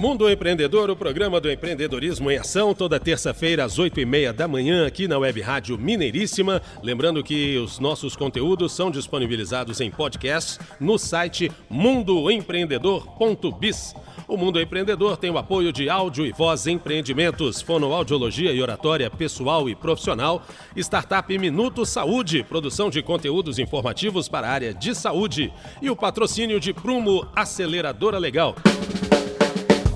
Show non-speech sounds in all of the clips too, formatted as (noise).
Mundo Empreendedor, o programa do empreendedorismo em ação, toda terça-feira às oito e meia da manhã aqui na Web Rádio Mineiríssima. Lembrando que os nossos conteúdos são disponibilizados em podcast no site mundoempreendedor.biz. O Mundo Empreendedor tem o apoio de Áudio e Voz Empreendimentos, Fonoaudiologia e Oratória Pessoal e Profissional, Startup Minuto Saúde, produção de conteúdos informativos para a área de saúde e o patrocínio de Prumo Aceleradora Legal.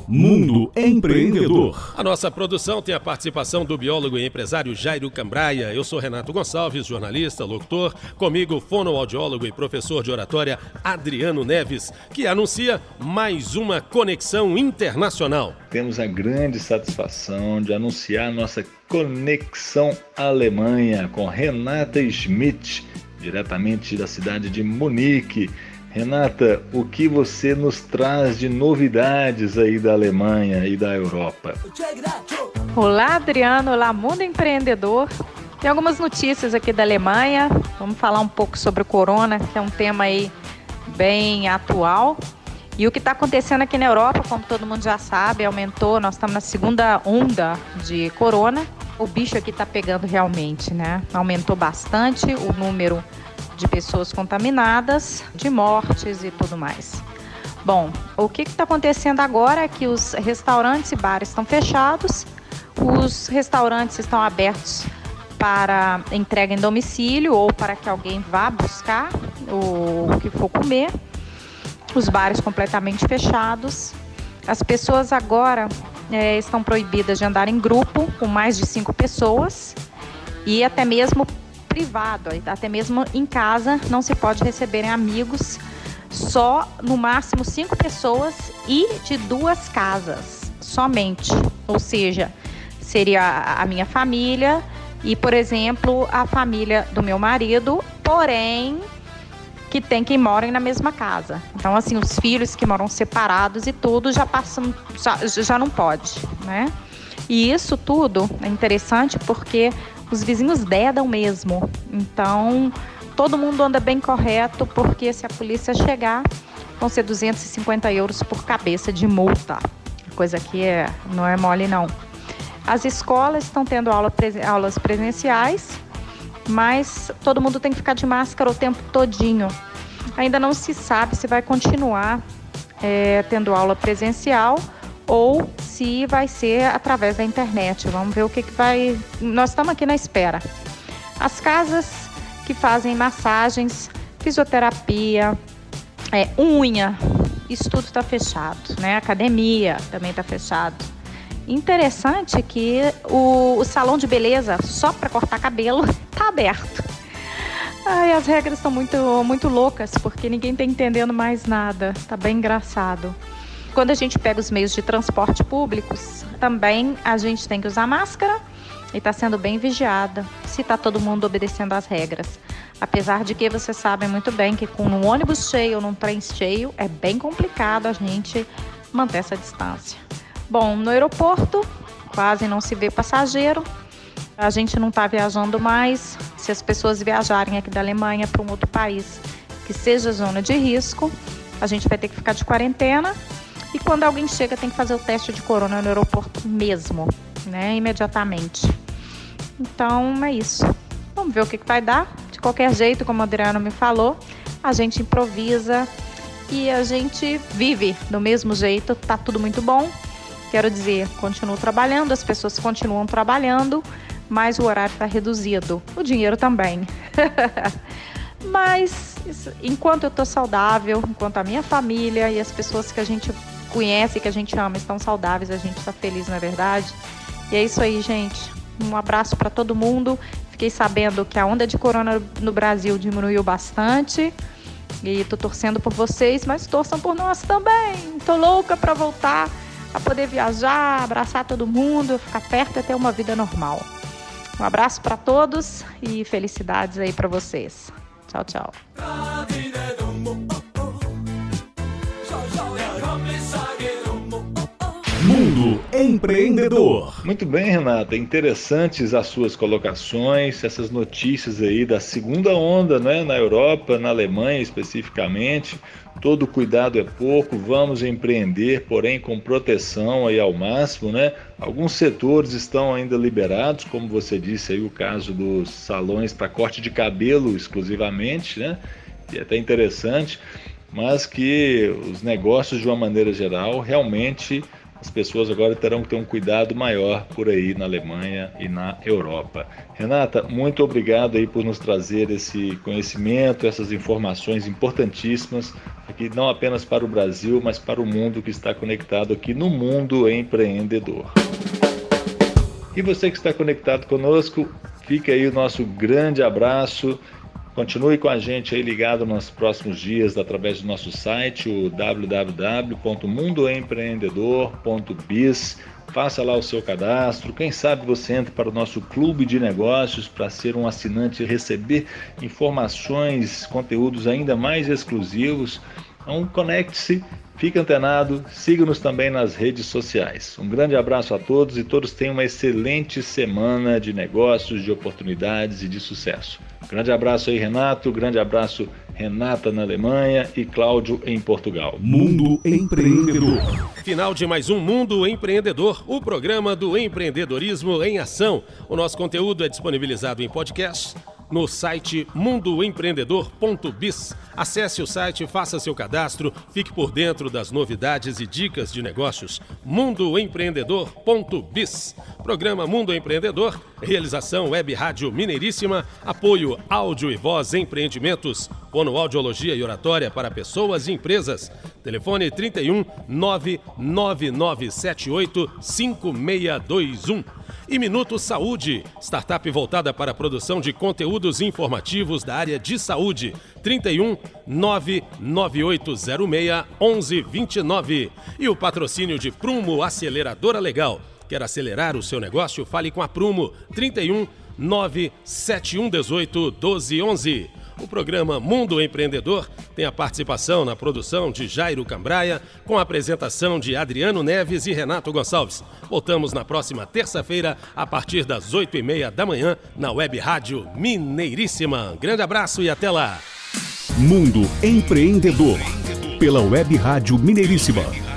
Mundo Empreendedor. A nossa produção tem a participação do biólogo e empresário Jairo Cambraia. Eu sou Renato Gonçalves, jornalista, locutor. Comigo, fonoaudiólogo e professor de oratória Adriano Neves, que anuncia mais uma conexão internacional. Temos a grande satisfação de anunciar nossa conexão Alemanha com Renata Schmidt, diretamente da cidade de Munique. Renata, o que você nos traz de novidades aí da Alemanha e da Europa? Olá, Adriano. Olá, Mundo Empreendedor. Tem algumas notícias aqui da Alemanha. Vamos falar um pouco sobre o corona, que é um tema aí bem atual. E o que está acontecendo aqui na Europa, como todo mundo já sabe, aumentou. Nós estamos na segunda onda de corona. O bicho aqui está pegando realmente, né? Aumentou bastante o número de pessoas contaminadas, de mortes e tudo mais. Bom, o que está acontecendo agora é que os restaurantes e bares estão fechados, os restaurantes estão abertos para entrega em domicílio ou para que alguém vá buscar o que for comer, os bares completamente fechados. As pessoas agora é, estão proibidas de andar em grupo com mais de cinco pessoas e até mesmo privado, até mesmo em casa não se pode receberem amigos, só no máximo cinco pessoas e de duas casas somente. Ou seja, seria a minha família e, por exemplo, a família do meu marido, porém que tem quem morem na mesma casa. Então, assim, os filhos que moram separados e tudo já passam, já, já não pode, né? E isso tudo é interessante porque os vizinhos dedam mesmo. Então, todo mundo anda bem correto, porque se a polícia chegar, vão ser 250 euros por cabeça de multa. Coisa que é, não é mole, não. As escolas estão tendo aula, aulas presenciais, mas todo mundo tem que ficar de máscara o tempo todinho. Ainda não se sabe se vai continuar é, tendo aula presencial ou se vai ser através da internet. Vamos ver o que, que vai. Nós estamos aqui na espera. As casas que fazem massagens, fisioterapia, é, unha, isso tudo está fechado, né? Academia também está fechado. Interessante que o, o salão de beleza só para cortar cabelo está (laughs) aberto. Ai, as regras estão muito, muito loucas porque ninguém está entendendo mais nada. Tá bem engraçado. Quando a gente pega os meios de transporte públicos, também a gente tem que usar máscara e está sendo bem vigiada se está todo mundo obedecendo às regras. Apesar de que vocês sabem muito bem que com um ônibus cheio ou num trem cheio é bem complicado a gente manter essa distância. Bom, no aeroporto quase não se vê passageiro. A gente não está viajando mais. Se as pessoas viajarem aqui da Alemanha para um outro país que seja zona de risco, a gente vai ter que ficar de quarentena e quando alguém chega, tem que fazer o teste de corona no aeroporto mesmo, né? Imediatamente. Então é isso. Vamos ver o que, que vai dar. De qualquer jeito, como o Adriano me falou, a gente improvisa e a gente vive do mesmo jeito. Tá tudo muito bom. Quero dizer, continuo trabalhando, as pessoas continuam trabalhando, mas o horário está reduzido. O dinheiro também. (laughs) mas enquanto eu estou saudável, enquanto a minha família e as pessoas que a gente conhece, que a gente ama, estão saudáveis, a gente está feliz, não é verdade? E é isso aí, gente. Um abraço para todo mundo. Fiquei sabendo que a onda de corona no Brasil diminuiu bastante. E tô torcendo por vocês, mas torçam por nós também. Tô louca para voltar a poder viajar, abraçar todo mundo, ficar perto e ter uma vida normal. Um abraço para todos e felicidades aí para vocês. Tchau, tchau. Mundo Empreendedor. Muito bem, Renata. Interessantes as suas colocações, essas notícias aí da segunda onda, né, na Europa, na Alemanha especificamente. Todo cuidado é pouco, vamos empreender, porém com proteção aí ao máximo, né? Alguns setores estão ainda liberados, como você disse aí o caso dos salões para corte de cabelo exclusivamente, né? E é até interessante, mas que os negócios de uma maneira geral realmente as pessoas agora terão que ter um cuidado maior por aí na Alemanha e na Europa. Renata, muito obrigado aí por nos trazer esse conhecimento, essas informações importantíssimas aqui não apenas para o Brasil, mas para o mundo que está conectado aqui no mundo empreendedor. E você que está conectado conosco, fica aí o nosso grande abraço. Continue com a gente aí ligado nos próximos dias através do nosso site, o www.mundoempreendedor.biz. Faça lá o seu cadastro. Quem sabe você entra para o nosso clube de negócios para ser um assinante e receber informações, conteúdos ainda mais exclusivos. Então, conecte-se, fique antenado, siga-nos também nas redes sociais. Um grande abraço a todos e todos tenham uma excelente semana de negócios, de oportunidades e de sucesso. Grande abraço aí, Renato. Grande abraço, Renata na Alemanha e Cláudio em Portugal. Mundo Empreendedor. Final de mais um Mundo Empreendedor, o programa do empreendedorismo em ação. O nosso conteúdo é disponibilizado em podcast no site mundoempreendedor.biz. Acesse o site, faça seu cadastro, fique por dentro das novidades e dicas de negócios. mundoempreendedor.biz. Programa Mundo Empreendedor, realização Web Rádio Mineiríssima, apoio áudio e voz empreendimentos, fonoaudiologia e oratória para pessoas e empresas. Telefone 31 99978 5621. E Minuto Saúde, startup voltada para a produção de conteúdos informativos da área de saúde. 31 99806 1129. E o patrocínio de Prumo Aceleradora Legal. Quer acelerar o seu negócio? Fale com a Prumo. 31 97118 1211. O programa Mundo Empreendedor tem a participação na produção de Jairo Cambraia, com a apresentação de Adriano Neves e Renato Gonçalves. Voltamos na próxima terça-feira, a partir das oito e meia da manhã, na Web Rádio Mineiríssima. Grande abraço e até lá! Mundo Empreendedor, pela Web Rádio Mineiríssima.